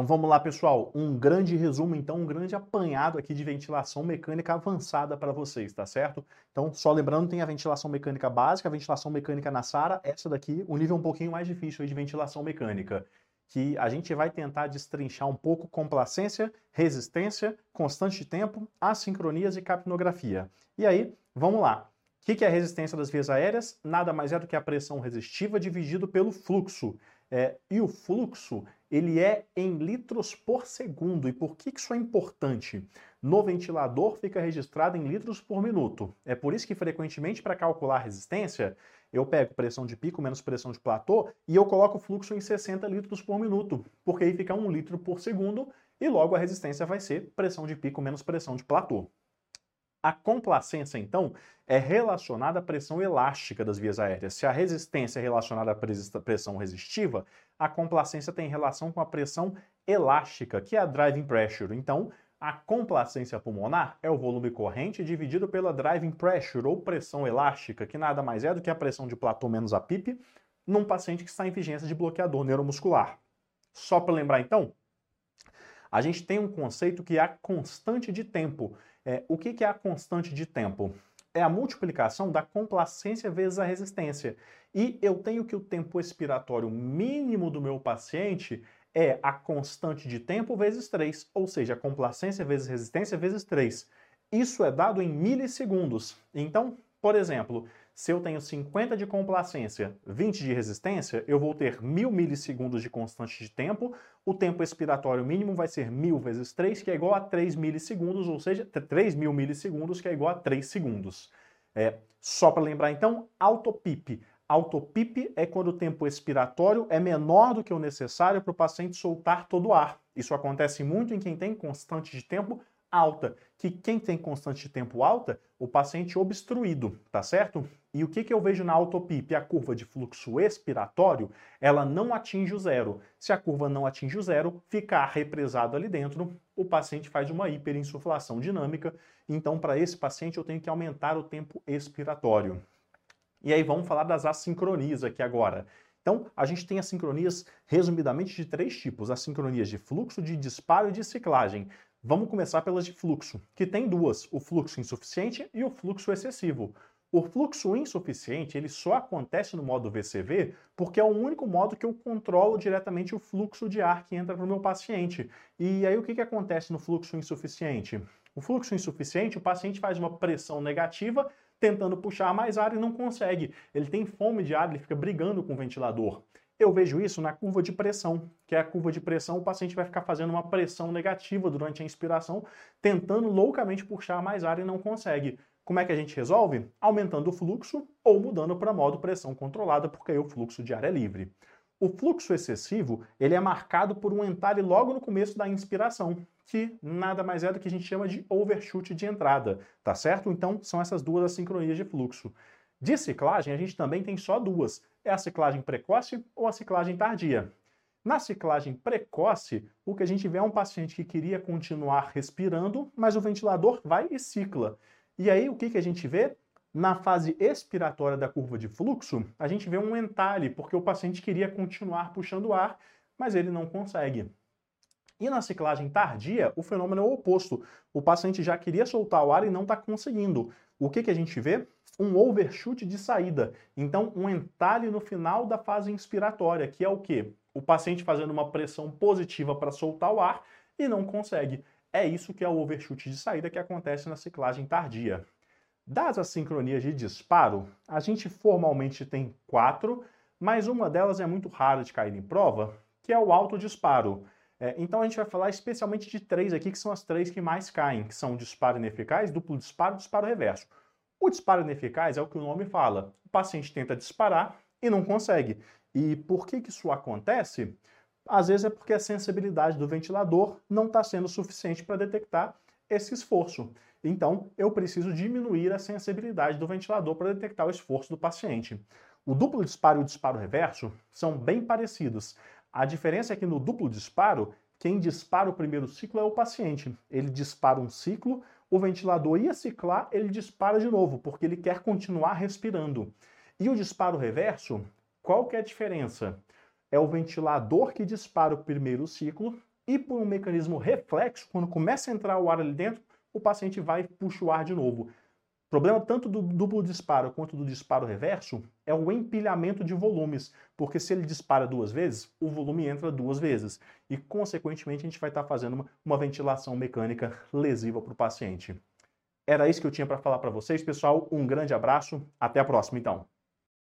Então vamos lá, pessoal. Um grande resumo, então, um grande apanhado aqui de ventilação mecânica avançada para vocês, tá certo? Então, só lembrando, tem a ventilação mecânica básica, a ventilação mecânica na SARA, essa daqui, um nível um pouquinho mais difícil de ventilação mecânica, que a gente vai tentar destrinchar um pouco complacência, resistência, constante de tempo, assincronias e capnografia. E aí, vamos lá. O que é a resistência das vias aéreas? Nada mais é do que a pressão resistiva dividido pelo fluxo. É, e o fluxo ele é em litros por segundo. E por que isso é importante? No ventilador fica registrado em litros por minuto. É por isso que frequentemente para calcular a resistência, eu pego pressão de pico menos pressão de platô e eu coloco o fluxo em 60 litros por minuto, porque aí fica 1 litro por segundo e logo a resistência vai ser pressão de pico menos pressão de platô. A complacência, então, é relacionada à pressão elástica das vias aéreas. Se a resistência é relacionada à pressão resistiva, a complacência tem relação com a pressão elástica, que é a driving pressure. Então, a complacência pulmonar é o volume corrente dividido pela driving pressure, ou pressão elástica, que nada mais é do que a pressão de platô menos a PIP, num paciente que está em vigência de bloqueador neuromuscular. Só para lembrar, então, a gente tem um conceito que é a constante de tempo. É, o que, que é a constante de tempo? É a multiplicação da complacência vezes a resistência. E eu tenho que o tempo expiratório mínimo do meu paciente é a constante de tempo vezes 3, ou seja, a complacência vezes resistência vezes 3. Isso é dado em milissegundos. Então, por exemplo, se eu tenho 50 de complacência, 20 de resistência, eu vou ter 1000 milissegundos de constante de tempo. O tempo expiratório mínimo vai ser 1000 vezes 3, que é igual a 3 milissegundos, ou seja, 3000 milissegundos, que é igual a 3 segundos. É, só para lembrar então, autopip. Autopip é quando o tempo expiratório é menor do que o necessário para o paciente soltar todo o ar. Isso acontece muito em quem tem constante de tempo alta, que quem tem constante de tempo alta, o paciente obstruído, tá certo? E o que, que eu vejo na autopip? A curva de fluxo expiratório, ela não atinge o zero. Se a curva não atinge o zero, ficar represado ali dentro, o paciente faz uma hiperinsuflação dinâmica. Então, para esse paciente, eu tenho que aumentar o tempo expiratório. E aí vamos falar das assincronias aqui agora. Então, a gente tem assincronias resumidamente de três tipos: assincronias de fluxo, de disparo e de ciclagem. Vamos começar pelas de fluxo, que tem duas, o fluxo insuficiente e o fluxo excessivo. O fluxo insuficiente ele só acontece no modo VCV porque é o único modo que eu controlo diretamente o fluxo de ar que entra para o meu paciente. E aí o que, que acontece no fluxo insuficiente? O fluxo insuficiente, o paciente faz uma pressão negativa tentando puxar mais ar e não consegue. Ele tem fome de ar, ele fica brigando com o ventilador. Eu vejo isso na curva de pressão, que é a curva de pressão, o paciente vai ficar fazendo uma pressão negativa durante a inspiração, tentando loucamente puxar mais ar e não consegue. Como é que a gente resolve? Aumentando o fluxo ou mudando para modo pressão controlada, porque aí o fluxo de ar é livre. O fluxo excessivo, ele é marcado por um entalhe logo no começo da inspiração, que nada mais é do que a gente chama de overshoot de entrada, tá certo? Então, são essas duas assincronias de fluxo. De ciclagem, a gente também tem só duas. É a ciclagem precoce ou a ciclagem tardia. Na ciclagem precoce, o que a gente vê é um paciente que queria continuar respirando, mas o ventilador vai e cicla. E aí, o que, que a gente vê? Na fase expiratória da curva de fluxo, a gente vê um entalhe, porque o paciente queria continuar puxando ar, mas ele não consegue. E na ciclagem tardia, o fenômeno é o oposto. O paciente já queria soltar o ar e não está conseguindo. O que, que a gente vê? Um overshoot de saída. Então, um entalhe no final da fase inspiratória, que é o quê? O paciente fazendo uma pressão positiva para soltar o ar e não consegue. É isso que é o overshoot de saída que acontece na ciclagem tardia. Das assincronias de disparo, a gente formalmente tem quatro, mas uma delas é muito rara de cair em prova, que é o autodisparo. É, então a gente vai falar especialmente de três aqui, que são as três que mais caem, que são disparo ineficaz, duplo disparo e disparo reverso. O disparo ineficaz é o que o nome fala. O paciente tenta disparar e não consegue. E por que, que isso acontece? Às vezes é porque a sensibilidade do ventilador não está sendo suficiente para detectar esse esforço. Então, eu preciso diminuir a sensibilidade do ventilador para detectar o esforço do paciente. O duplo disparo e o disparo reverso são bem parecidos. A diferença é que no duplo disparo, quem dispara o primeiro ciclo é o paciente. Ele dispara um ciclo, o ventilador ia ciclar, ele dispara de novo, porque ele quer continuar respirando. E o disparo reverso, qual que é a diferença? É o ventilador que dispara o primeiro ciclo e por um mecanismo reflexo, quando começa a entrar o ar ali dentro, o paciente vai puxar o ar de novo. Problema tanto do duplo disparo quanto do disparo reverso é o empilhamento de volumes, porque se ele dispara duas vezes, o volume entra duas vezes e, consequentemente, a gente vai estar fazendo uma, uma ventilação mecânica lesiva para o paciente. Era isso que eu tinha para falar para vocês, pessoal. Um grande abraço, até a próxima, então.